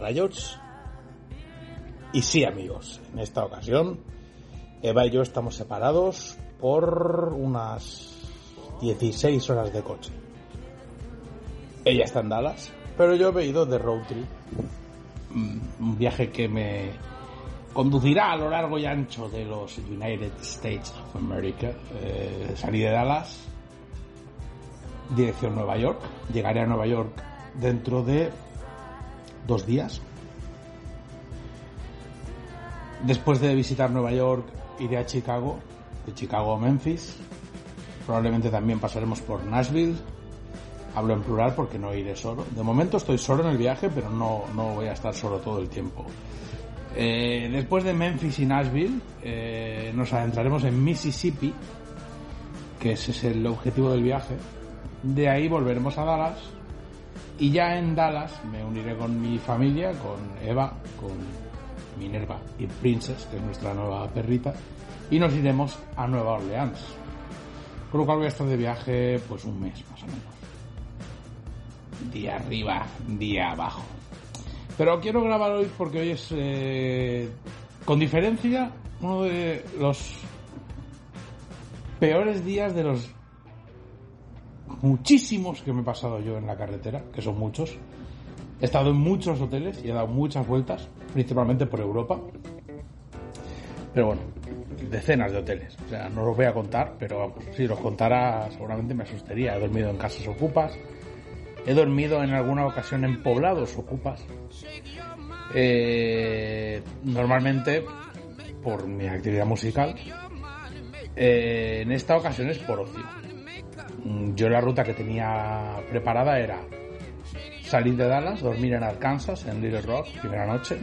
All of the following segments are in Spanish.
Riots. Y sí, amigos, en esta ocasión Eva y yo estamos separados por unas 16 horas de coche. Ella está en Dallas, pero yo he ido de road trip. Mm, Un viaje que me conducirá a lo largo y ancho de los United States of America. Eh, salí de Dallas, dirección Nueva York. Llegaré a Nueva York dentro de dos días. Después de visitar Nueva York, iré a Chicago, de Chicago a Memphis. Probablemente también pasaremos por Nashville. Hablo en plural porque no iré solo. De momento estoy solo en el viaje, pero no, no voy a estar solo todo el tiempo. Eh, después de Memphis y Nashville, eh, nos adentraremos en Mississippi, que ese es el objetivo del viaje. De ahí volveremos a Dallas. Y ya en Dallas me uniré con mi familia, con Eva, con Minerva y Princess, que es nuestra nueva perrita, y nos iremos a Nueva Orleans. Con lo cual voy a estar de viaje pues un mes más o menos. Día arriba, día abajo. Pero quiero grabar hoy porque hoy es, eh, con diferencia, uno de los peores días de los muchísimos que me he pasado yo en la carretera, que son muchos. He estado en muchos hoteles y he dado muchas vueltas, principalmente por Europa. Pero bueno, decenas de hoteles. O sea, no los voy a contar, pero si los contara seguramente me asustaría. He dormido en casas ocupas. He dormido en alguna ocasión en poblados ocupas. Eh, normalmente por mi actividad musical. Eh, en esta ocasión es por ocio. Mm, Yo la ruta que tenía preparada era salir de Dallas, dormir en Arkansas, en Little Rock, primera noche.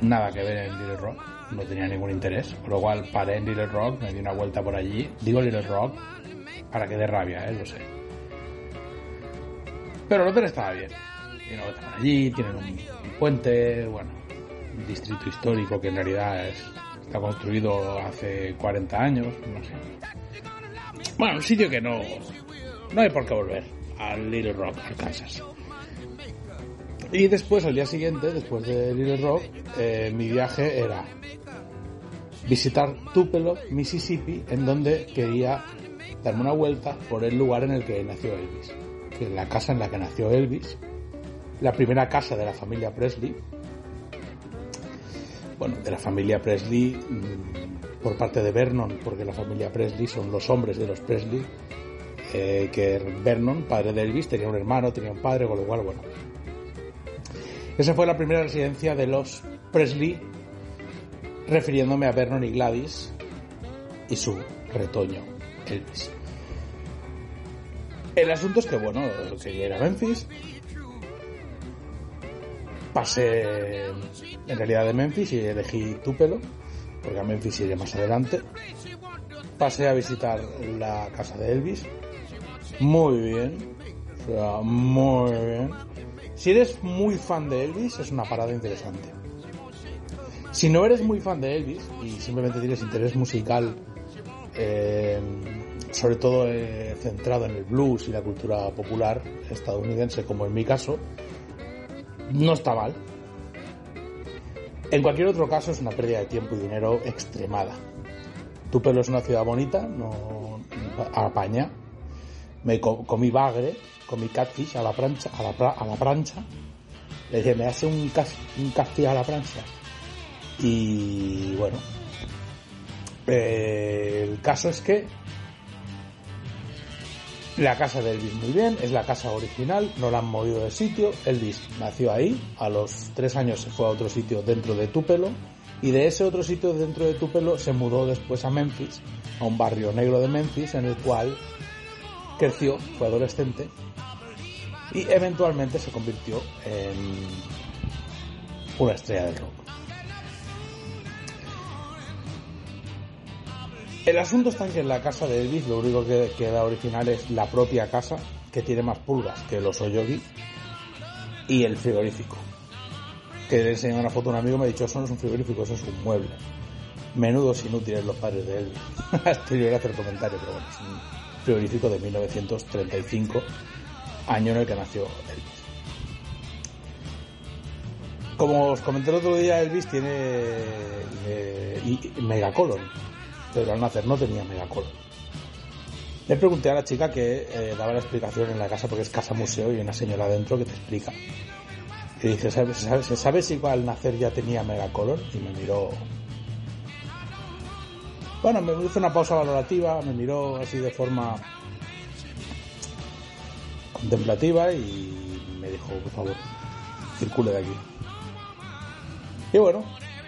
Nada que ver en Little Rock, no tenía ningún interés. Con lo cual paré en Little Rock, me di una vuelta por allí. Digo Little Rock para que dé rabia, ¿eh? lo sé. Pero el hotel estaba bien. Tienen un hotel allí, tienen un, un puente, bueno, un distrito histórico que en realidad es, está construido hace 40 años, no sé. Bueno, un sitio que no, no hay por qué volver al Little Rock, Arkansas. Y después, al día siguiente, después de Little Rock, eh, mi viaje era visitar Tupelo, Mississippi, en donde quería darme una vuelta por el lugar en el que nació Elvis. Que la casa en la que nació Elvis, la primera casa de la familia Presley. Bueno, de la familia Presley mm, por parte de Vernon, porque la familia Presley son los hombres de los Presley, eh, que Vernon, padre de Elvis, tenía un hermano, tenía un padre, con lo cual, bueno. Esa fue la primera residencia de los Presley, refiriéndome a Vernon y Gladys y su retoño, Elvis. El asunto es que, bueno, llegué a Memphis, pasé en realidad de Memphis y elegí Tupelo, porque a Memphis iré más adelante. Pasé a visitar la casa de Elvis, muy bien, o muy bien. Si eres muy fan de Elvis, es una parada interesante. Si no eres muy fan de Elvis y simplemente tienes interés musical, eh, sobre todo eh, centrado en el blues y la cultura popular estadounidense, como en mi caso, no está mal. En cualquier otro caso es una pérdida de tiempo y dinero extremada. Tupelo es una ciudad bonita, no apaña. Me co- comí bagre, comí catfish a la plancha, a la, a la plancha. Le dije, me hace un, un a la plancha. Y bueno, eh, el caso es que la casa de Elvis muy bien, es la casa original, no la han movido de sitio. Elvis nació ahí, a los tres años se fue a otro sitio dentro de Tupelo y de ese otro sitio dentro de Tupelo se mudó después a Memphis, a un barrio negro de Memphis en el cual creció, fue adolescente y eventualmente se convirtió en una estrella del rock. El asunto está en que en la casa de Elvis lo único que queda original es la propia casa, que tiene más pulgas que los Oyogi, y el frigorífico. Que le enseñé una foto a un amigo me ha dicho, eso no es un frigorífico, eso es un mueble. Menudos inútiles los padres de Elvis. Estoy a hacer comentario, pero bueno, es un frigorífico de 1935, año en el que nació Elvis. Como os comenté el otro día, Elvis tiene eh, y megacolon, pero al nacer no tenía megacolon. Le pregunté a la chica que eh, daba la explicación en la casa, porque es casa museo y hay una señora adentro que te explica. Y dice, ¿sabes, sabes, ¿sabes si al nacer ya tenía megacolon? Y me miró... Bueno, me hizo una pausa valorativa, me miró así de forma contemplativa y me dijo, por favor, circule de aquí. Y bueno,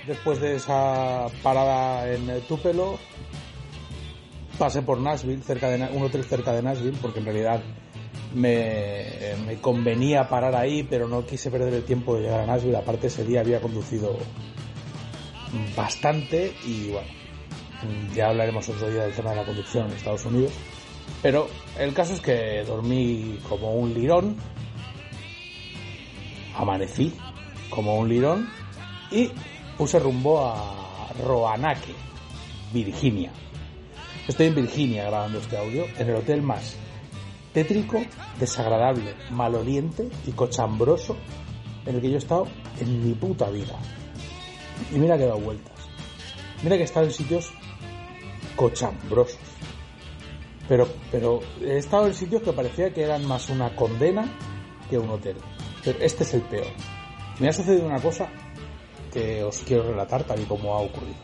después de esa parada en Tupelo, pasé por Nashville, cerca de un hotel cerca de Nashville, porque en realidad me, me convenía parar ahí, pero no quise perder el tiempo de llegar a Nashville. Aparte, ese día había conducido bastante y bueno, ya hablaremos otro día del tema de la conducción en Estados Unidos. Pero el caso es que dormí como un lirón, amanecí como un lirón y puse rumbo a Roanoke, Virginia. Estoy en Virginia grabando este audio, en el hotel más tétrico, desagradable, maloliente y cochambroso en el que yo he estado en mi puta vida. Y mira que he dado vueltas. Mira que he estado en sitios cochambrosos. Pero, pero he estado en sitios que parecía que eran más una condena que un hotel. Pero este es el peor. Me ha sucedido una cosa que os quiero relatar tal y como ha ocurrido.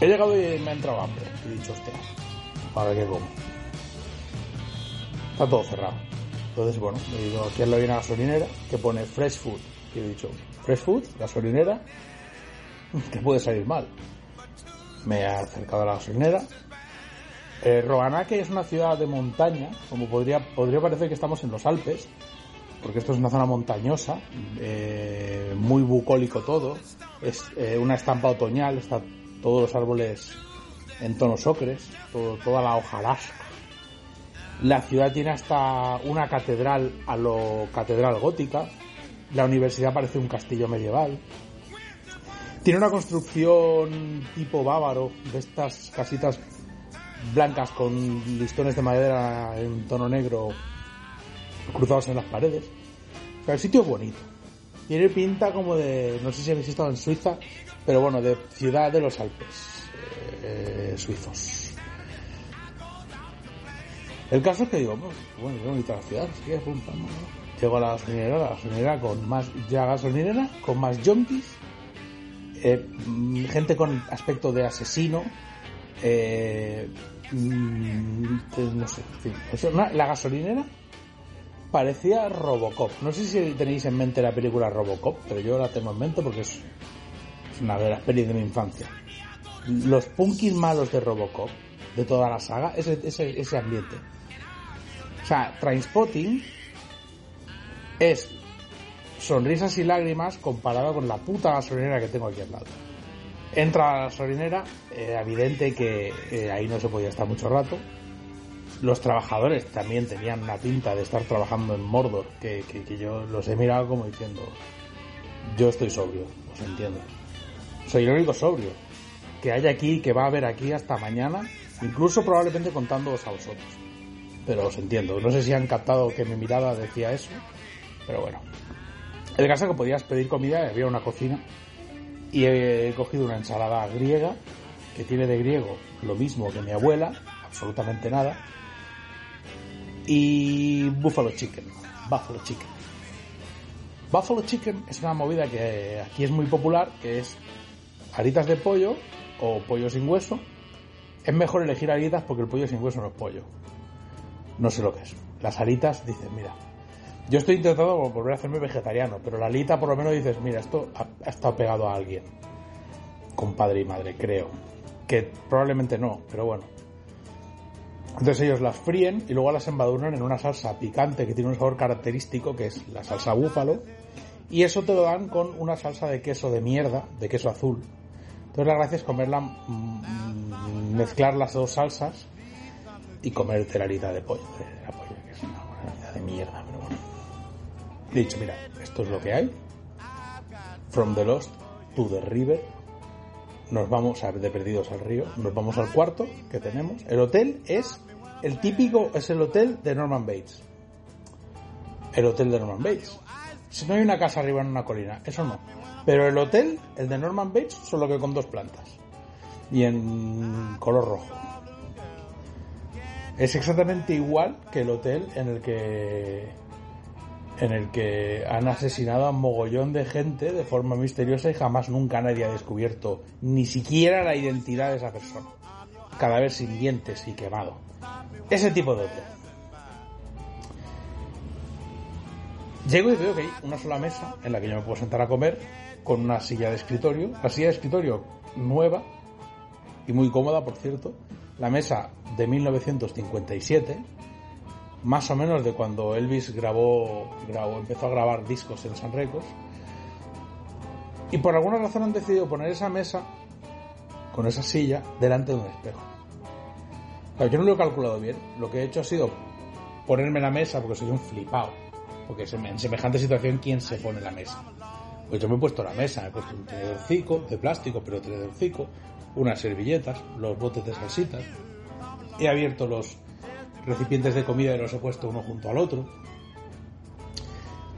He llegado y me ha entrado hambre. He dicho, hostia, ¿para qué como? Está todo cerrado. Entonces, bueno, he ido aquí al lado hay una gasolinera que pone Fresh Food. Y he dicho, Fresh Food, gasolinera, que puede salir mal. Me he acercado a la gasolinera. Eh, Roanoke es una ciudad de montaña, como podría, podría parecer que estamos en los Alpes, porque esto es una zona montañosa, eh, muy bucólico todo, es eh, una estampa otoñal, está todos los árboles en tonos ocres, toda la hojarasca. La ciudad tiene hasta una catedral a lo catedral gótica, la universidad parece un castillo medieval, tiene una construcción tipo bávaro, de estas casitas blancas con listones de madera en tono negro cruzados en las paredes. O sea, el sitio es bonito. Tiene pinta como de, no sé si habéis estado en Suiza, pero bueno, de ciudad de los Alpes eh, suizos. El caso es que digo, bueno, qué bonita la ciudad, sí, pum, pam, pam. Llego a la gasolinera, la gasolinera con más, ya gasolinera, con más junkies, eh, mm, gente con aspecto de asesino, eh, mm, no sé, la gasolinera parecía Robocop. No sé si tenéis en mente la película Robocop, pero yo la tengo en mente porque es, una de las pelis de mi infancia. Los punkis malos de Robocop, de toda la saga, ese, ese, ese ambiente. O sea, Trainspotting es sonrisas y lágrimas comparado con la puta gasolinera que tengo aquí al lado. Entra la gasolinera, era evidente que eh, ahí no se podía estar mucho rato. Los trabajadores también tenían una pinta de estar trabajando en Mordor, que, que- yo los he mirado como diciendo, yo estoy sobrio, os entiendo. Soy el único sobrio que hay aquí, que va a haber aquí hasta mañana, incluso probablemente contándoos a vosotros. Pero os entiendo, no sé si han captado que mi mirada decía eso, pero bueno. El caso es que podías pedir comida había una cocina y he cogido una ensalada griega que tiene de griego lo mismo que mi abuela, absolutamente nada, y buffalo chicken, buffalo chicken. Buffalo chicken es una movida que aquí es muy popular, que es alitas de pollo o pollo sin hueso. Es mejor elegir alitas porque el pollo sin hueso no es pollo. No sé lo que es. Las alitas dicen, mira, yo estoy intentando volver a hacerme vegetariano, pero la alita por lo menos dices, mira, esto ha, ha estado pegado a alguien. Con padre y madre, creo. Que probablemente no, pero bueno. Entonces ellos las fríen y luego las embadurnan en una salsa picante que tiene un sabor característico, que es la salsa búfalo. Y eso te lo dan con una salsa de queso de mierda, de queso azul. Entonces la gracia es comerla, mm, mezclar las dos salsas y comerte la de pollo. La pollo, que es una buena de mierda, pero bueno. He dicho, mira, esto es lo que hay. From the Lost to the River. Nos vamos a de perdidos al río. Nos vamos al cuarto que tenemos. El hotel es el típico, es el hotel de Norman Bates. El hotel de Norman Bates. Si no hay una casa arriba en una colina, eso no. Pero el hotel, el de Norman Bates, solo que con dos plantas. Y en color rojo. Es exactamente igual que el hotel en el que en el que han asesinado a un mogollón de gente de forma misteriosa y jamás nunca nadie ha descubierto ni siquiera la identidad de esa persona. Cada vez sin dientes y quemado. Ese tipo de hotel. Llego y veo que hay una sola mesa en la que yo me puedo sentar a comer con una silla de escritorio. La silla de escritorio nueva y muy cómoda, por cierto. La mesa de 1957, más o menos de cuando Elvis grabó, grabó empezó a grabar discos en San Records. Y por alguna razón han decidido poner esa mesa con esa silla delante de un espejo. Yo no lo he calculado bien. Lo que he hecho ha sido ponerme la mesa porque soy un flipado porque en semejante situación, ¿quién se pone la mesa? Pues yo me he puesto la mesa, he puesto un tenedorcico de plástico, pero tenedorcico, unas servilletas, los botes de salsitas. He abierto los recipientes de comida y los he puesto uno junto al otro.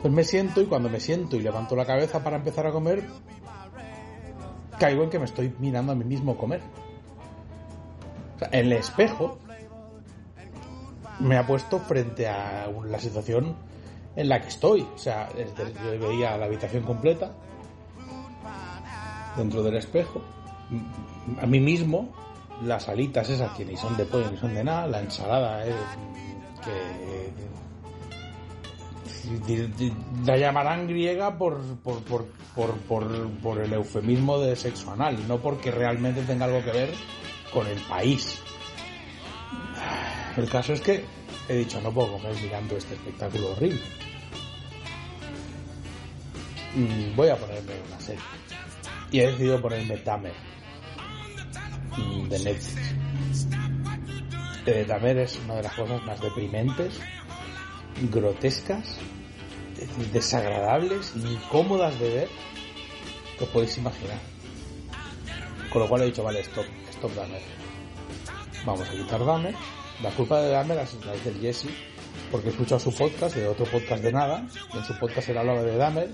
Pues me siento y cuando me siento y levanto la cabeza para empezar a comer, caigo en que me estoy mirando a mí mismo comer. El espejo me ha puesto frente a la situación en la que estoy. O sea, yo veía la habitación completa dentro del espejo. A mí mismo, las alitas esas que ni son de pollo ni son de nada, la ensalada es que la llamarán griega por, por, por, por, por el eufemismo de sexo anal no porque realmente tenga algo que ver con el país. El caso es que he dicho, no puedo comer mirando este espectáculo horrible. Mm, voy a ponerme una serie. Y he decidido ponerme Tamer mm, de Netflix. Eh, Tamer es una de las cosas más deprimentes, grotescas, desagradables, incómodas de ver que os podéis imaginar. Con lo cual he dicho, vale, stop, Vamos a quitar Dahmer. La culpa de Dahmer es la del Jesse, porque he escuchado su podcast, de otro podcast de nada, y en su podcast él hablaba de Dahmer,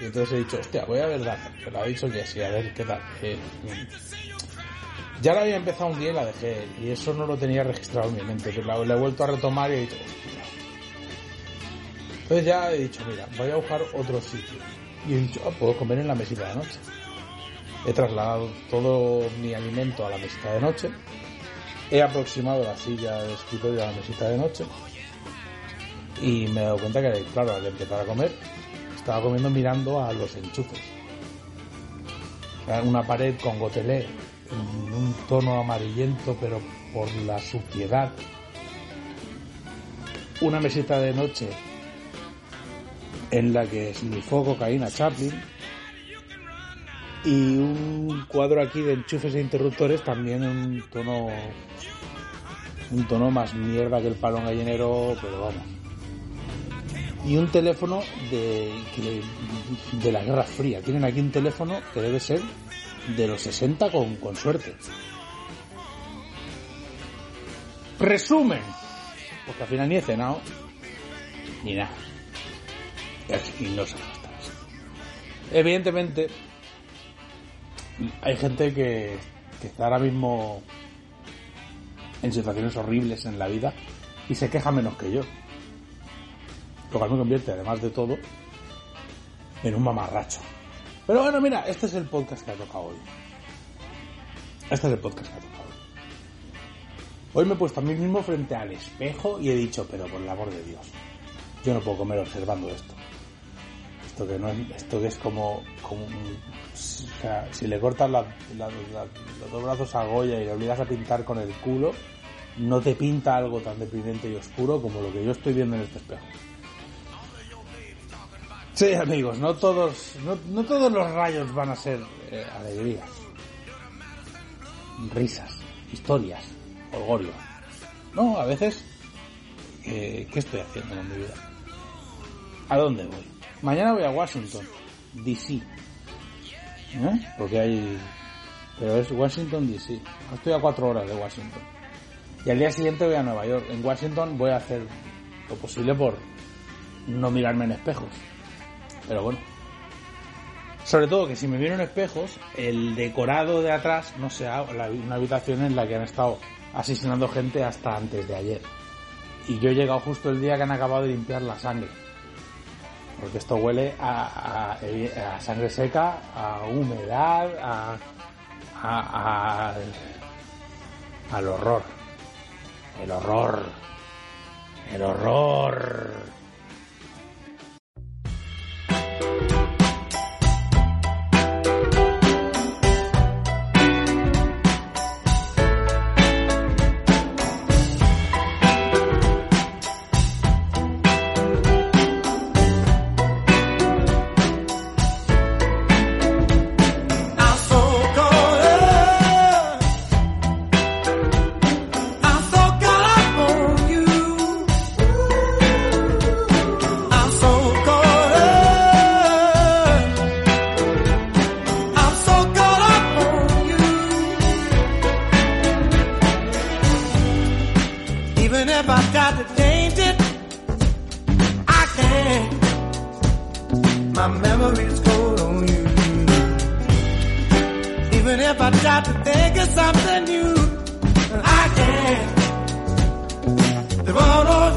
y entonces he dicho, hostia, voy a ver Dahmer, pero ha dicho Jesse, a ver qué tal. Eh, mm. ya la había empezado un día y la dejé, y eso no lo tenía registrado en mi mente, pero la, he vuelto a retomar y he dicho, hostia. Entonces ya he dicho, mira, voy a buscar otro sitio. Y he dicho, ah, puedo comer en la mesita de noche. He trasladado todo mi alimento a la mesita de noche. He aproximado la silla de escritorio a la mesita de noche. Y me he dado cuenta que, claro, al empezar a comer, estaba comiendo mirando a los enchufes. Una pared con gotelé en un tono amarillento, pero por la suciedad. Una mesita de noche en la que snifó cocaína Chaplin. Y un cuadro aquí de enchufes e interruptores también en un tono un tono más mierda que el palón gallinero, pero vamos y un teléfono de, de la Guerra Fría. Tienen aquí un teléfono que debe ser de los 60 con, con suerte. Resumen. Porque al final ni he cenado, ni nada. Y no se Evidentemente, hay gente que, que está ahora mismo en situaciones horribles en la vida y se queja menos que yo lo cual me convierte, además de todo, en un mamarracho. Pero bueno, mira, este es el podcast que ha tocado hoy. Este es el podcast que ha tocado hoy. Hoy me he puesto a mí mismo frente al espejo y he dicho, pero por el amor de Dios, yo no puedo comer observando esto. Esto que no es, esto que es como, como o sea, si le cortas los dos brazos a Goya y le obligas a pintar con el culo, no te pinta algo tan deprimente y oscuro como lo que yo estoy viendo en este espejo. Sí, amigos, no todos, no, todos los rayos van a ser eh, alegrías, risas, historias, orgullo. No, a veces, eh, ¿qué estoy haciendo en mi vida? ¿A dónde voy? Mañana voy a Washington, D.C. ¿Eh? Porque hay... Pero es Washington, D.C. Estoy a cuatro horas de Washington. Y al día siguiente voy a Nueva York. En Washington voy a hacer lo posible por no mirarme en espejos Pero bueno. Sobre todo que si me vieron espejos, el decorado de atrás, no sé, una habitación en la que han estado asesinando gente hasta antes de ayer. Y yo he llegado justo el día que han acabado de limpiar la sangre. Porque esto huele a, sangre seca, a humedad, a, a, al horror. El horror. El horror. my memory's cold on you. Even if I try to think of something new, I can't. The are no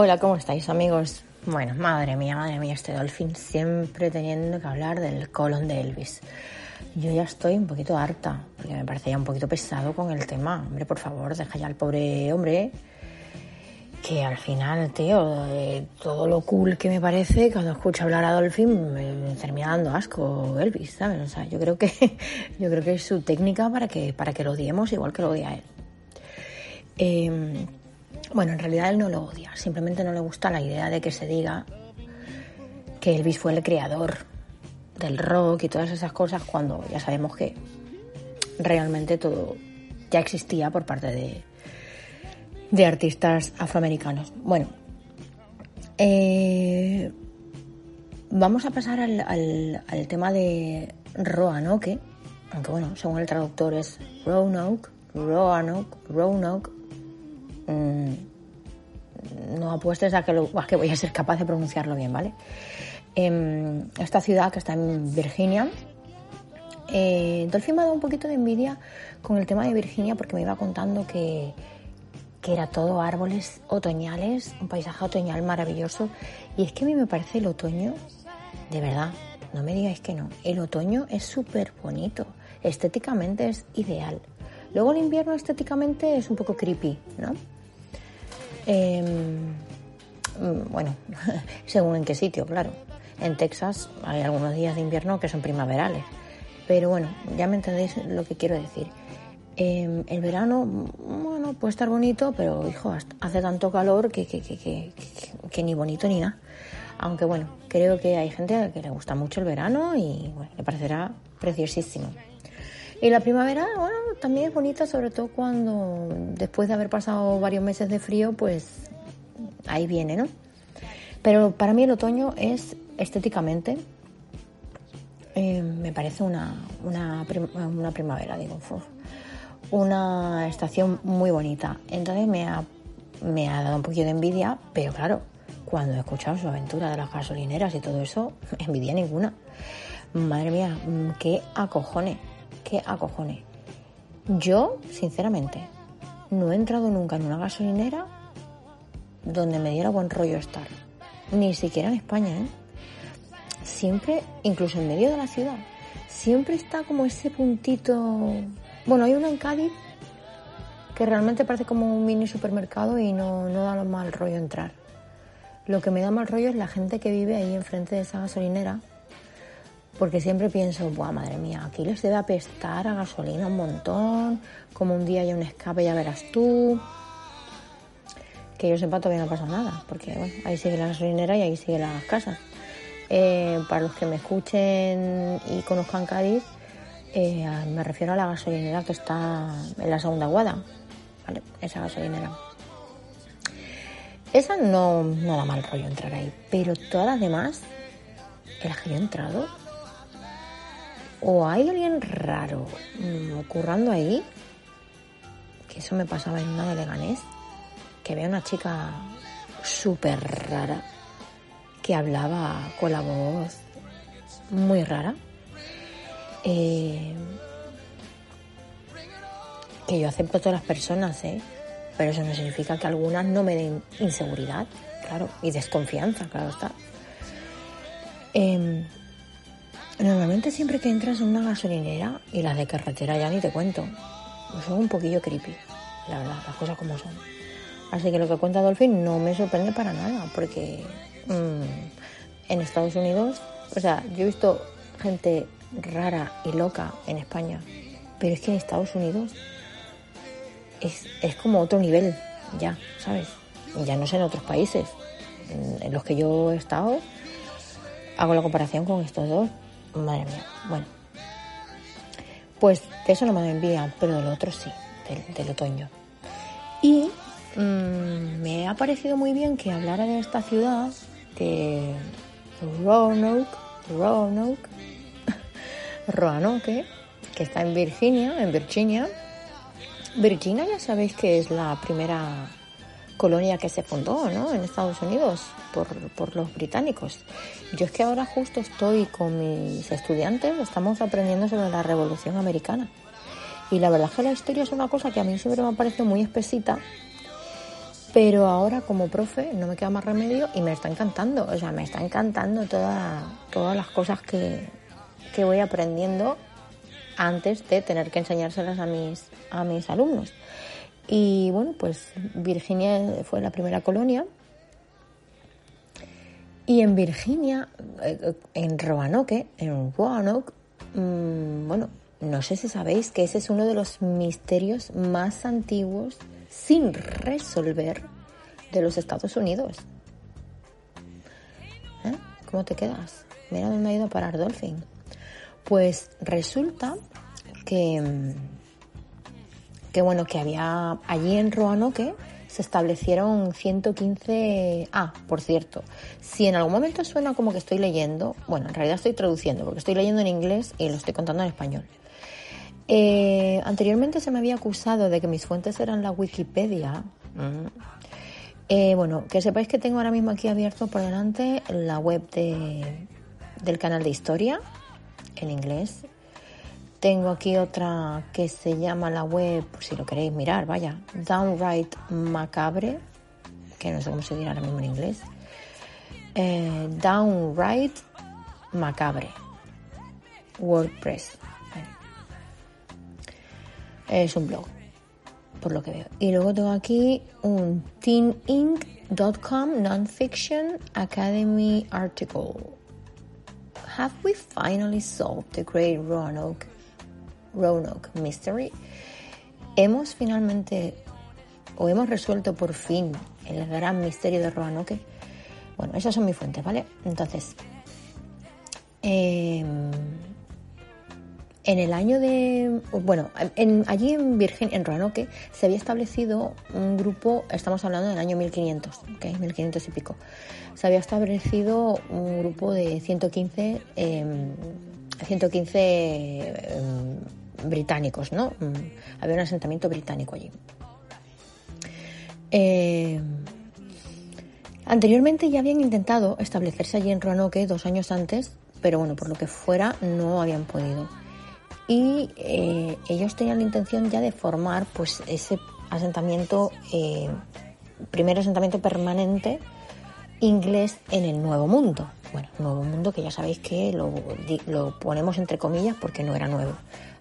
Hola, ¿cómo estáis amigos? Bueno, madre mía, madre mía, este Dolphin siempre teniendo que hablar del colon de Elvis. Yo ya estoy un poquito harta, porque me parece ya un poquito pesado con el tema. Hombre, por favor, deja ya al pobre hombre, que al final, tío, todo lo cool que me parece cuando escucho hablar a Dolphin me termina dando asco Elvis, ¿sabes? O sea, yo creo que yo creo que es su técnica para que para que lo odiemos igual que lo odia él. Eh, Bueno, en realidad él no lo odia, simplemente no le gusta la idea de que se diga que Elvis fue el creador del rock y todas esas cosas cuando ya sabemos que realmente todo ya existía por parte de, de artistas afroamericanos. Bueno, eh, vamos a pasar al, al, tema de Roanoke, aunque bueno, según el traductor es Roanoke, Roanoke, Roanoke. Mm, no apuestes a que, lo, a que voy a ser capaz de pronunciarlo bien, ¿vale? Em, esta ciudad que está en Virginia. Eh, Dolphin me ha dado un poquito de envidia con el tema de Virginia porque me iba contando que, que era todo árboles otoñales, un paisaje otoñal maravilloso. Y es que a mí me parece el otoño, de verdad, no me digáis que no, el otoño es súper bonito, estéticamente es ideal. Luego el invierno estéticamente es un poco creepy, ¿no? Em, mm, bueno, según en qué sitio, claro. En Texas hay algunos días de invierno que son primaverales. Pero bueno, ya me entendéis lo que quiero decir. Em, el verano, bueno, puede estar bonito, pero hijo, hace tanto calor que, que, que, que, ni bonito ni nada. Aunque bueno, creo que hay gente que le gusta mucho el verano y bueno, le parecerá preciosísimo. Y la primavera, bueno, también es bonita, sobre todo cuando después de haber pasado varios meses de frío, pues ahí viene, ¿no? Pero para mí el otoño es estéticamente, eh, me parece una, una, una primavera, digo una estación muy bonita. Entonces me ha, me ha dado un poquito de envidia, pero claro, cuando he escuchado su aventura de las gasolineras y todo eso, envidia ninguna. Madre mía, mm, qué acojone, qué acojone. Yo, sinceramente, no he entrado nunca en una gasolinera donde me diera buen rollo estar. Ni siquiera en España, ¿eh? Siempre, incluso en medio de la ciudad, siempre está como ese puntito bueno, hay una en Cádiz que realmente parece como un mini supermercado y no, no da mal rollo entrar. Lo que me da mal rollo es la gente que vive ahí enfrente de esa gasolinera, porque siempre pienso, buah, madre mía, aquí les debe apestar a gasolina un montón, como un día hay un escape, ya verás tú. Que yo sepa todavía no pasa nada, porque bueno, ahí sigue la gasolinera y ahí sigue las casas. Eh, para los que me escuchen y conozcan Cádiz, eh, me refiero a la gasolinera que está en la segunda guada, ¿vale? Esa gasolinera. Esa no, no da mal rollo entrar ahí, pero todas las demás, en las que yo he entrado, o hay alguien raro mm, ocurrando ahí, que eso me pasaba en una de Leganés, que había una chica súper rara que hablaba con la voz muy rara eh, que yo acepto a todas las personas, ¿eh? pero eso no significa que algunas no me den inseguridad, claro, y desconfianza, claro está. Em, normalmente siempre que entras en una gasolinera y las de carretera ya ni te cuento, son un poquillo creepy, la verdad, las cosas como son. Así que lo que cuenta Dolphin no me sorprende para nada, porque mm, en Estados Unidos, o sea, yo he visto gente rara y loca en España, pero es que en Estados Unidos es, es como otro nivel, ya, ¿sabes? Ya no sé en otros países. En, los que yo he estado, hago la comparación con estos dos. Madre mía, bueno. Pues de eso no me da envidia, pero del otro sí, del, otoño. Y mm, me ha parecido muy bien que hablara de esta ciudad, de Roanoke, Roanoke, Roanoke, que está en Virginia, en Virginia. Virginia ya sabéis que es la primera colonia que se fundó ¿no? en Estados Unidos por, por, los británicos. Yo es que ahora justo estoy con mis estudiantes, estamos aprendiendo sobre la Revolución Americana. Y la verdad es que la historia es una cosa que a mí siempre me ha parecido muy espesita, pero ahora como profe no me queda más remedio y me está encantando. O sea, me está encantando toda, todas las cosas que, que voy aprendiendo antes de tener que enseñárselas a mis, a mis alumnos. Y bueno, pues Virginia fue la primera colonia. Y en Virginia, eh, en Roanoke, en Roanoke, mm, bueno, no sé si sabéis que ese es uno de los misterios más antiguos sin resolver de los Estados Unidos. ¿Eh? ¿Cómo te quedas? Mira dónde ha ido a parar Dolphin. Pues resulta que, que bueno, que había allí en Roanoke se establecieron 115... Ah, por cierto, si en algún momento suena como que estoy leyendo, bueno, en realidad estoy traduciendo, porque estoy leyendo en inglés y lo estoy contando en español. Eh, anteriormente se me había acusado de que mis fuentes eran la Wikipedia. Eh, bueno, que sepáis que tengo ahora mismo aquí abierto por delante la web de, del canal de historia en inglés. Tengo aquí otra que se llama la web, si lo queréis mirar, vaya, Downright Macabre, que no sé cómo se dirá ahora mismo en inglés. Eh, Downright Macabre, WordPress. Es un blog, por lo que veo. Y luego tengo aquí un teeninc.com Nonfiction Academy article. Have we finally solved the great Roanoke, Roanoke mystery? Hemos finalmente, o hemos resuelto por fin el gran misterio de Roanoke. Bueno, esas son mis fuentes, ¿vale? Entonces, eh, en el año de, bueno, allí en Virgen, en Roanoke, se había establecido un grupo, estamos hablando del año 1500, ¿ok? 1500 y pico. Se había establecido un grupo de 115, 115 em, británicos, ¿no? Mm, había un asentamiento británico allí. Em, anteriormente ya habían intentado establecerse allí en Roanoke dos años antes, pero bueno, por lo que fuera, no habían podido y eh, ellos tenían la intención ya de formar pues ese asentamiento, eh, primer asentamiento permanente inglés en el Nuevo Mundo. Bueno, Nuevo Mundo que ya sabéis que lo, lo ponemos entre comillas porque no era nuevo,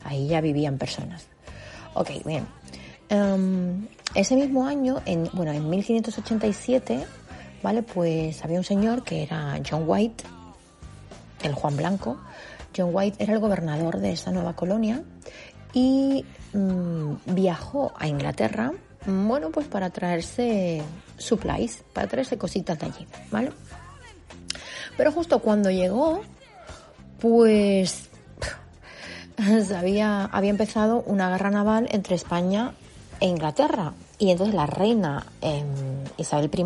ahí ya vivían personas. Ok, bien. Em, ese mismo año, en, bueno, en 1587, ¿vale? Pues había un señor que era John White, el Juan Blanco, John White era el gobernador de esa nueva colonia y mm, viajó a Inglaterra, bueno, pues para traerse supplies, para traerse cositas de allí, ¿vale? Pero justo cuando llegó, pues había, había empezado una guerra naval entre España e Inglaterra. Y entonces la reina em, Isabel I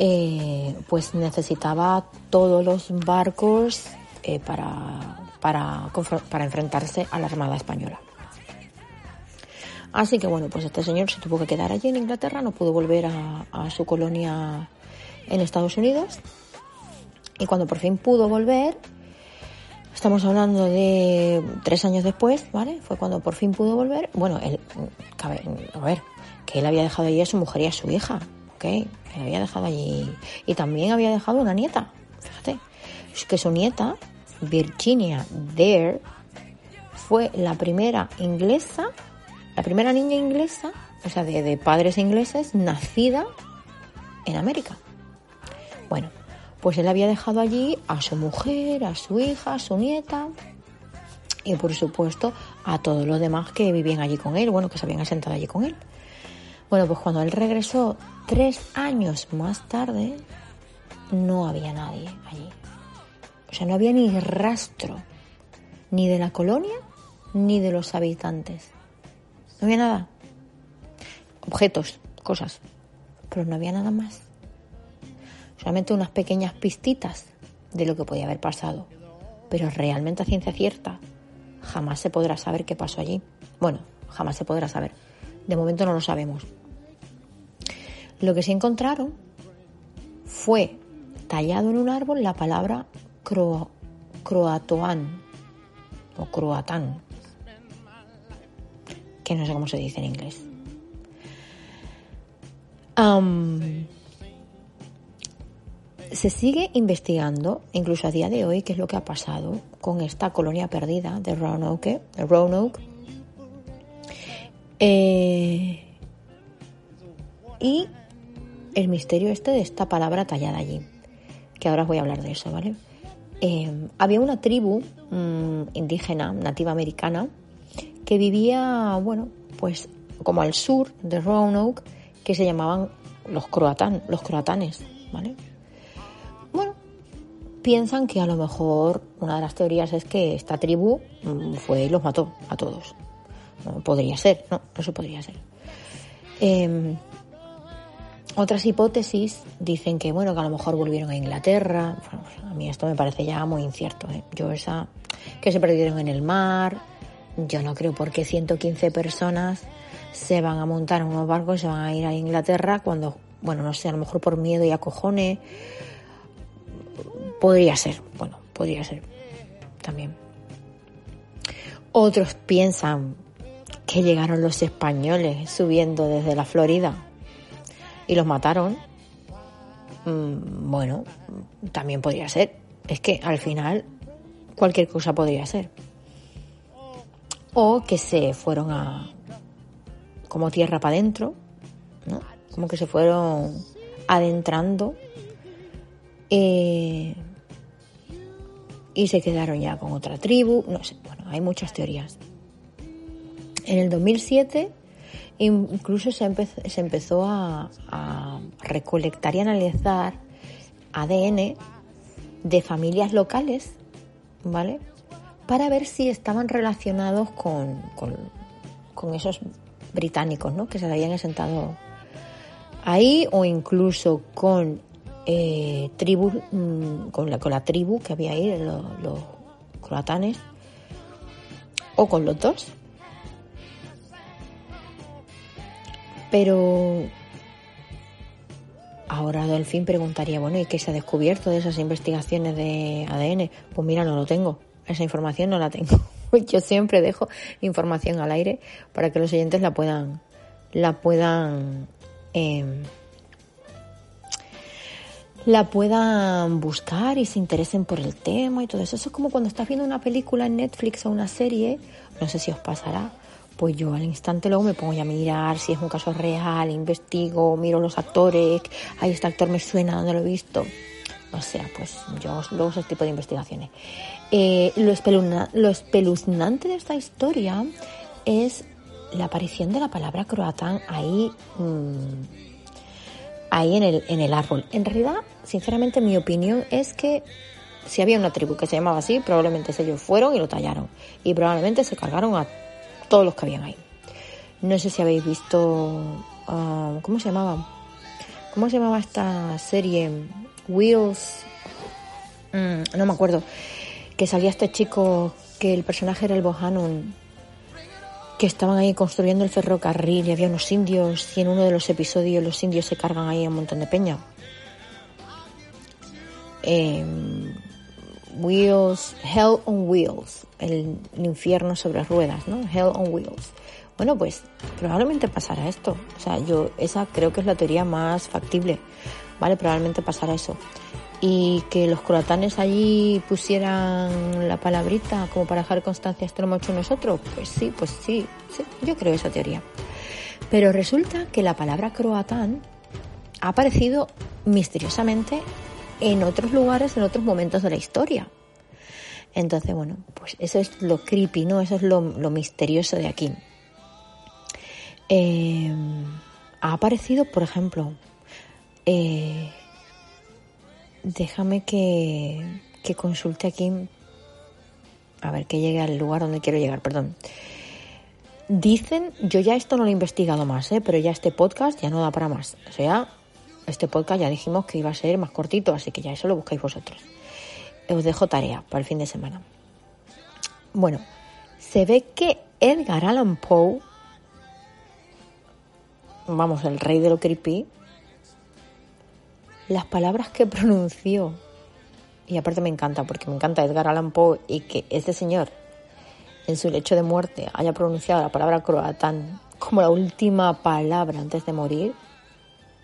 eh, pues necesitaba todos los barcos eh, para, para, para enfrentarse a la Armada Española. Así que bueno, pues este señor se tuvo que quedar allí en Inglaterra, no pudo volver a, a, su colonia en Estados Unidos. Y cuando por fin pudo volver, estamos hablando de tres años después, ¿vale? Fue cuando por fin pudo volver. Bueno, él, a ver, que él había dejado allí a su mujer y a su hija, ¿ok? Él había dejado allí. Y también había dejado una nieta, fíjate que su nieta, Virginia Dare, fue la primera inglesa, la primera niña inglesa, o sea, de, padres ingleses, nacida en América. Pues él había dejado allí a su mujer, a su hija, a su nieta y por supuesto a todos los demás que vivían allí con él, bueno, que se habían asentado allí con él. Bueno, pues cuando él regresó tres años más tarde, no había nadie allí. O sea, no había ni rastro, ni de la colonia, ni de los habitantes. No había nada. Objetos, cosas. Pero no había nada más. Solamente unas pequeñas pistitas de lo que podía haber pasado. Pero realmente a ciencia cierta, jamás se podrá saber qué pasó allí. Bueno, jamás se podrá saber. De momento no lo sabemos. Lo que sí encontraron fue tallado en un árbol la palabra croatoan o croatán, que no sé cómo se dice en inglés. Se sigue investigando, incluso a día de hoy, qué es lo que ha pasado con esta colonia perdida de Roanoke. Roanoke. Eh, y el misterio este de esta palabra tallada allí, que ahora os voy a hablar de eso, ¿vale? Eh, había una tribu mm, indígena, nativa americana, que vivía, bueno, pues como al sur de Roanoke, que se llamaban los croatán, los croatanes, ¿vale? Bueno, piensan que a lo mejor una de las teorías es que esta tribu mm, fue y los mató a todos. Podría ser, no, eso podría ser. Em, otras hipótesis dicen que bueno que a lo mejor volvieron a Inglaterra. a mí esto me parece ya muy incierto. ¿eh? Yo esa que se perdieron en el mar. Yo no creo por qué 115 personas se van a montar en unos barcos y se van a ir a Inglaterra cuando, bueno, no sé, a lo mejor por miedo y acojones. Podría ser, bueno, podría ser también. Otros piensan que llegaron los españoles subiendo desde la Florida y los mataron. Mm, bueno, también podría ser. Es que al final cualquier cosa podría ser. O que se fueron a como tierra para adentro, ¿no? Como que se fueron adentrando eh, y se quedaron ya con otra tribu. No sé, bueno, hay muchas teorías. En el 2007 incluso se, empezó, a, a, recolectar y analizar ADN de familias locales, ¿vale? Para ver si estaban relacionados con, con, esos británicos, ¿no? Que se habían asentado ahí o incluso con eh, tribus, mm, con la, con la tribu que había ahí, los, los croatanes, o con los dos. Pero ahora Delfín preguntaría, bueno, ¿y qué se ha descubierto de esas investigaciones de ADN? Pues mira, no lo tengo. Esa información no la tengo. Yo siempre dejo información al aire para que los oyentes la puedan, la puedan, em, la puedan buscar y se interesen por el tema y todo eso. Eso es como cuando estás viendo una película en Netflix o una serie, no sé si os pasará, pues yo al instante luego me pongo a mirar si es un caso real, investigo, miro los actores, ahí este actor me suena, ¿dónde lo he visto? O sea, pues yo luego ese tipo de investigaciones. Eh, lo, espeluznante de esta historia es la aparición de la palabra croatán ahí, mm, ahí en el, en el árbol. En realidad, sinceramente, mi opinión es que si había una tribu que se llamaba así, probablemente ellos fueron y lo tallaron. Y probablemente se cargaron a todos los que habían ahí. No sé si habéis visto, ah, ¿cómo se llamaba? ¿Cómo se llamaba esta serie? Wheels, mm, no me acuerdo, que salía este chico que el personaje era el Bohannon, que estaban ahí construyendo el ferrocarril y había unos indios y en uno de los episodios los indios se cargan ahí un montón de peña. Em, Wheels, Hell on Wheels, el infierno sobre ruedas, ¿no? Hell on Wheels. Bueno, pues probablemente pasará esto. O sea, yo esa creo que es la teoría más factible, ¿vale? Probablemente pasará eso. Y que los croatanes allí pusieran la palabrita como para dejar constancia, esto lo hemos hecho nosotros. Pues sí, pues sí, sí, yo creo esa teoría. Pero resulta que la palabra croatán ha aparecido misteriosamente en otros lugares, en otros momentos de la historia. Entonces, bueno, pues eso es lo creepy, ¿no? Eso es lo, misterioso de aquí. Eh, ha aparecido, por ejemplo, eh, déjame que, que consulte aquí, a ver, que llegue al lugar donde quiero llegar, perdón. Dicen, yo ya esto no lo he investigado más, ¿eh? pero ya este podcast ya no da para más. O sea, este podcast ya dijimos que iba a ser más cortito, así que ya eso lo buscáis vosotros. Os dejo tarea para el fin de semana. Bueno, se ve que Edgar Allan Poe, vamos, el rey de lo creepy, las palabras que pronunció, y aparte me encanta, porque me encanta Edgar Allan Poe y que ese señor en su lecho de muerte haya pronunciado la palabra croatán como la última palabra antes de morir,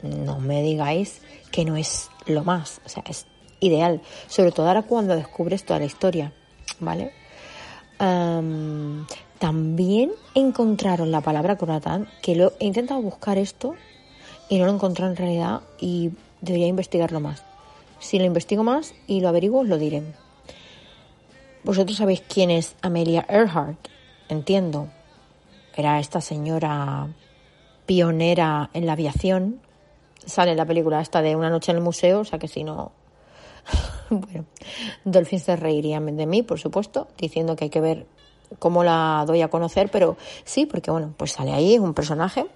no me digáis que no es lo más, o sea, es ideal, sobre todo ahora cuando descubres toda la historia, ¿vale? también encontraron la palabra croatán, que lo, he intentado buscar esto y no lo encontré en realidad y debería investigarlo más. Si lo investigo más y lo averiguo, lo diré. Vosotros sabéis quién es Amelia Earhart, entiendo. era esta señora pionera en la aviación. Sale la película esta de Una noche en el museo, o sea que si no... bueno, Dolphin se reiría de mí, por supuesto, diciendo que hay que ver cómo la doy a conocer, pero sí, porque bueno, pues sale ahí, es un personaje,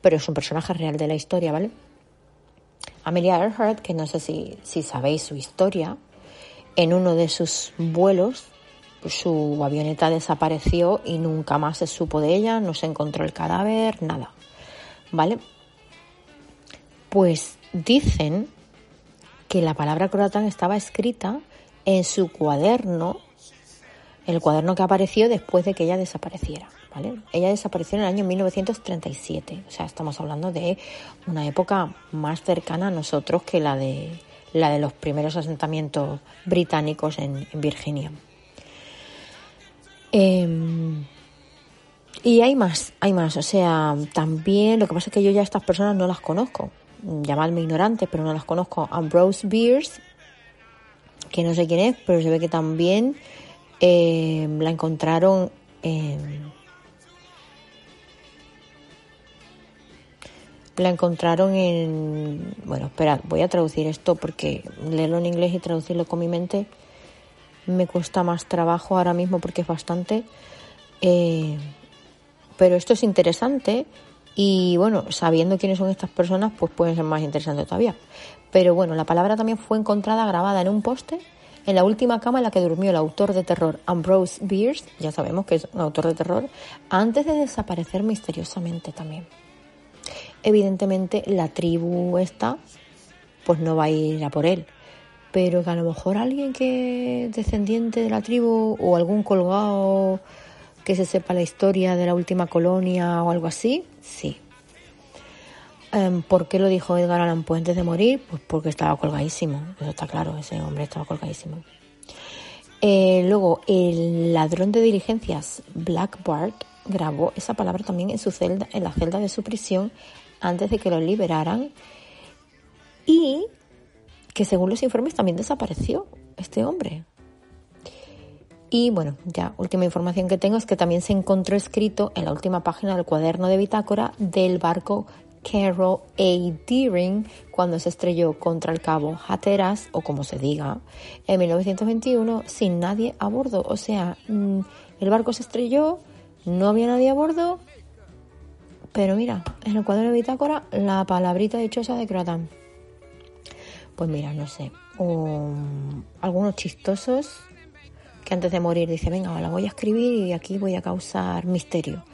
pero es un personaje real de la historia, ¿vale? Amelia Earhart, que no sé si, si sabéis su historia, en uno de sus vuelos su avioneta desapareció y nunca más se supo de ella, no se encontró el cadáver, nada. ¿Vale? Pues dicen que la palabra croatán estaba escrita en su cuaderno, el cuaderno que apareció después de que ella desapareciera. Ella desapareció en el año 1937, o sea, estamos hablando de una época más cercana a nosotros que la de, la de los primeros asentamientos británicos en, Virginia. Em, y hay más, hay más. O sea, también lo que pasa es que yo ya estas personas no las conozco. Llamadme ignorante, pero no las conozco. Ambrose Beers, que no sé quién es, pero se ve que también em, la encontraron la encontraron en bueno espera voy a traducir esto porque leerlo en inglés y traducirlo con mi mente me cuesta más trabajo ahora mismo porque es bastante eh, pero esto es interesante y bueno, sabiendo quiénes son estas personas, pues pueden ser más interesantes todavía. Pero bueno, la palabra también fue encontrada grabada en un poste en la última cama en la que durmió el autor de terror Ambrose Bierce, ya sabemos que es un autor de terror, antes de desaparecer misteriosamente también. Evidentemente la tribu esta pues no va a ir a por él, pero que a lo mejor alguien que es descendiente de la tribu o algún colgado que se sepa la historia de la última colonia o algo así, sí. Em, ¿Por qué lo dijo Edgar Allan Poe antes de morir? Pues porque estaba colgadísimo, eso está claro, ese hombre estaba colgadísimo. Eh, luego, el ladrón de diligencias Black Bart grabó esa palabra también en su celda, en la celda de su prisión, antes de que lo liberaran. Y que según los informes también desapareció este hombre. Y bueno, ya última información que tengo es que también se encontró escrito en la última página del cuaderno de bitácora del barco Carol A. Deering cuando se estrelló contra el cabo Hatteras, o como se diga, en 1921 sin nadie a bordo. O sea, mm, el barco se estrelló, no había nadie a bordo, pero mira, en el cuaderno de bitácora la palabrita dichosa de Croatán. Pues mira, no sé, algunos chistosos que antes de morir dice, venga, la voy a escribir y aquí voy a causar misterio.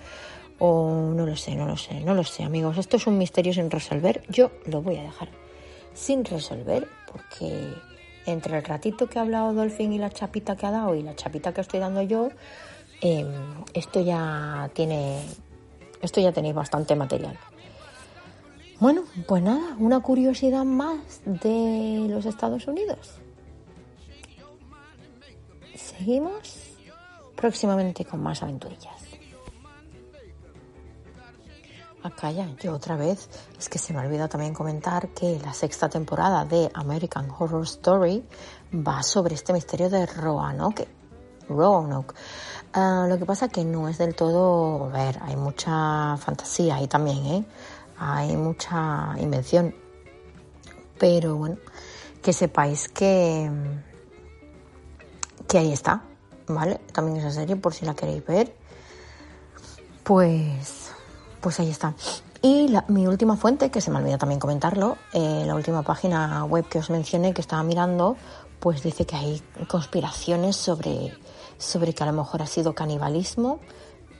O no lo sé, no lo sé, no lo sé, amigos. Esto es un misterio sin resolver. Yo lo voy a dejar sin resolver porque entre el ratito que ha hablado Dolphin y la chapita que ha dado y la chapita que estoy dando yo, em, esto ya tiene, esto ya tenéis bastante material. Bueno, pues nada, una curiosidad más de los Estados Unidos. Seguimos próximamente con más aventurillas. Acá ya, yo otra vez, es que se me ha olvidado también comentar que la sexta temporada de American Horror Story va sobre este misterio de Roanoke. Roanoke. Ah, lo que pasa que no es del todo, a ver, hay mucha fantasía ahí también, ¿eh? hay mucha invención. Pero bueno, que sepáis que, que ahí está, ¿vale? También esa serie, por si la queréis ver. Pues, pues ahí está. Y mi última fuente, que se me olvidó también comentarlo, eh, la última página web que os mencioné que estaba mirando, pues dice que hay conspiraciones sobre, sobre que a lo mejor ha sido canibalismo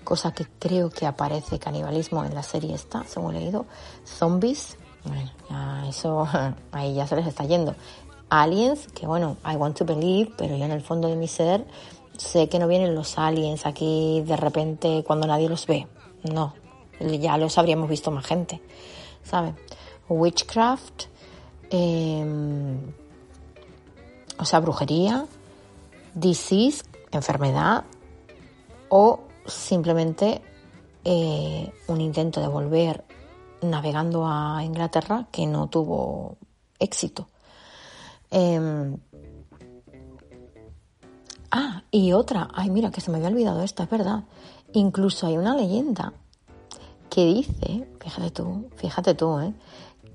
cosa que creo que aparece canibalismo en la serie esta, según he leído, zombies, bueno, ya eso ahí ya se les está yendo. Aliens, que bueno, I want to believe, pero yo en el fondo de mi ser sé que no vienen los aliens aquí de repente cuando nadie los ve. No, ya los habríamos visto más gente, ¿sabe? Witchcraft, em, o sea, brujería, disease, enfermedad o simplemente eh, un intento de volver navegando a Inglaterra que no tuvo éxito. Em, ah, y otra, ay mira, que se me había olvidado esta, es verdad. Incluso hay una leyenda que dice, fíjate tú, fíjate tú, ¿eh?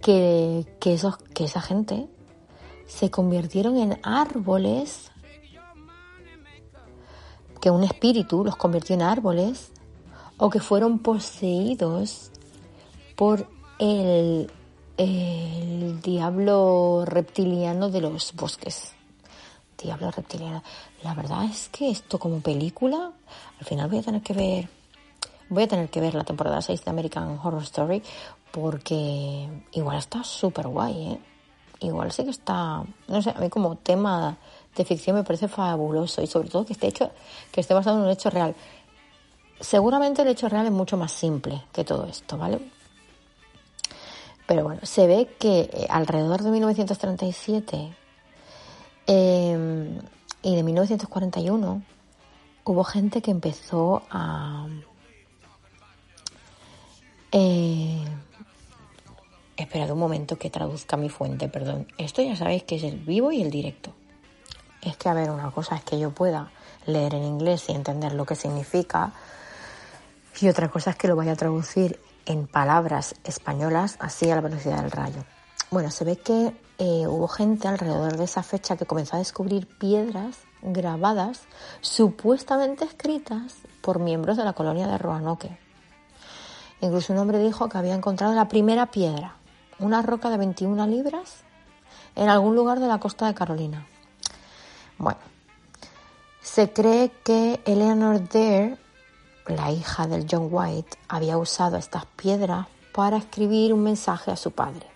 que, que, esos, que esa gente se convirtieron en árboles, que un espíritu los convirtió en árboles, o que fueron poseídos por el, diablo reptiliano de los bosques. Diablo reptiliano. La verdad es que esto como película, al final voy a tener que ver, voy a tener que ver la temporada 6 de American Horror Story porque igual está súper guay, ¿eh? Igual sí que está, no sé, a mí como tema de ficción me parece fabuloso y sobre todo que esté hecho, que esté basado en un hecho real. Seguramente el hecho real es mucho más simple que todo esto, ¿vale? Pero bueno, se ve que eh, alrededor de 1937 em, y de 1941 hubo gente que empezó a... Eh, Esperad un momento que traduzca mi fuente, perdón. Esto ya sabéis que es el vivo y el directo. Es que, a ver, una cosa es que yo pueda leer en inglés y entender lo que significa, y otra cosa es que lo vaya a traducir en palabras españolas así a la velocidad del rayo. Bueno, se ve que eh, hubo gente alrededor de esa fecha que comenzó a descubrir piedras grabadas, supuestamente escritas por miembros de la colonia de Roanoke. Incluso un hombre dijo que había encontrado la primera piedra, una roca de 21 libras en algún lugar de la costa de Carolina. Bueno, se cree que Eleanor Dare, la hija del John White, había usado estas piedras para escribir un mensaje a su padre.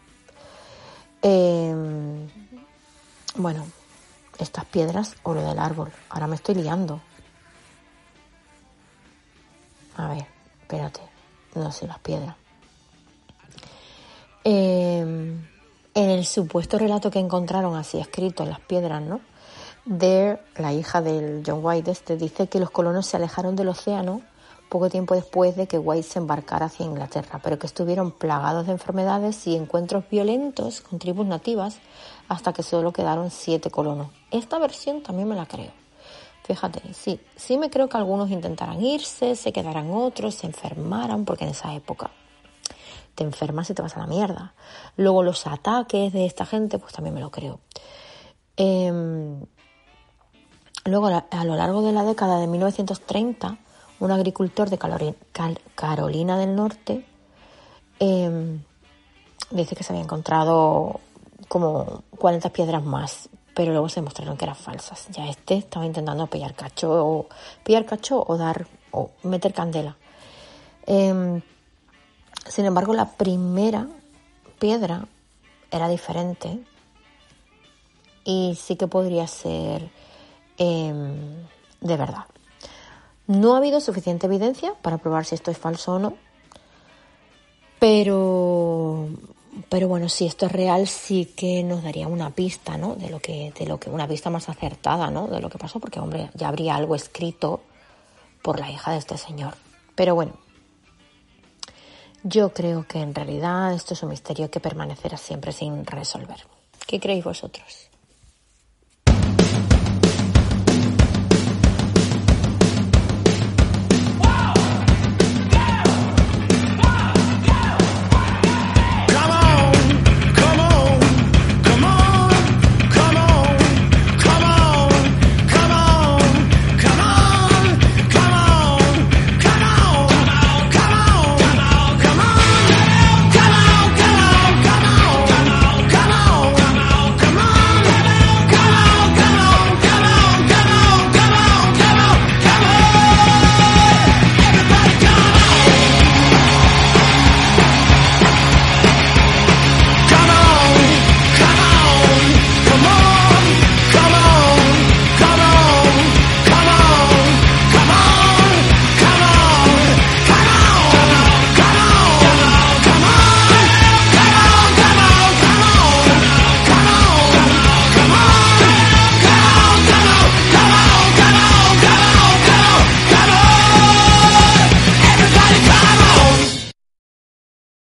Em, bueno, estas piedras o lo del árbol. Ahora me estoy liando. A ver, espérate. No sé, las piedras. Em, en el supuesto relato que encontraron así escrito en las piedras, ¿no? Dare, la hija del John White este, dice que los colonos se alejaron del océano poco tiempo después de que White se embarcara hacia Inglaterra, pero que estuvieron plagados de enfermedades y encuentros violentos con tribus nativas hasta que solo quedaron siete colonos. Esta versión también me la creo. Fíjate, sí, sí me creo que algunos intentaran irse, se quedaran otros, se enfermaran, porque en esa época te enfermas y te vas a la mierda. Luego los ataques de esta gente, pues también me lo creo. Em, luego, a lo largo de la década de 1930, un agricultor de Carolina del Norte em, dice que se había encontrado como 40 piedras más, pero luego se demostraron que eran falsas. Ya este estaba intentando pillar cacho o pillar cacho o dar o meter candela. Em, sin embargo, la primera piedra era diferente y sí que podría ser em, de verdad. No ha habido suficiente evidencia para probar si esto es falso o no, pero, pero bueno, si esto es real, sí que nos daría una pista, ¿no? De lo que, de lo que, una pista más acertada, ¿no? De lo que pasó, porque hombre, ya habría algo escrito por la hija de este señor. Pero bueno, yo creo que en realidad esto es un misterio que permanecerá siempre sin resolver. ¿Qué creéis vosotros?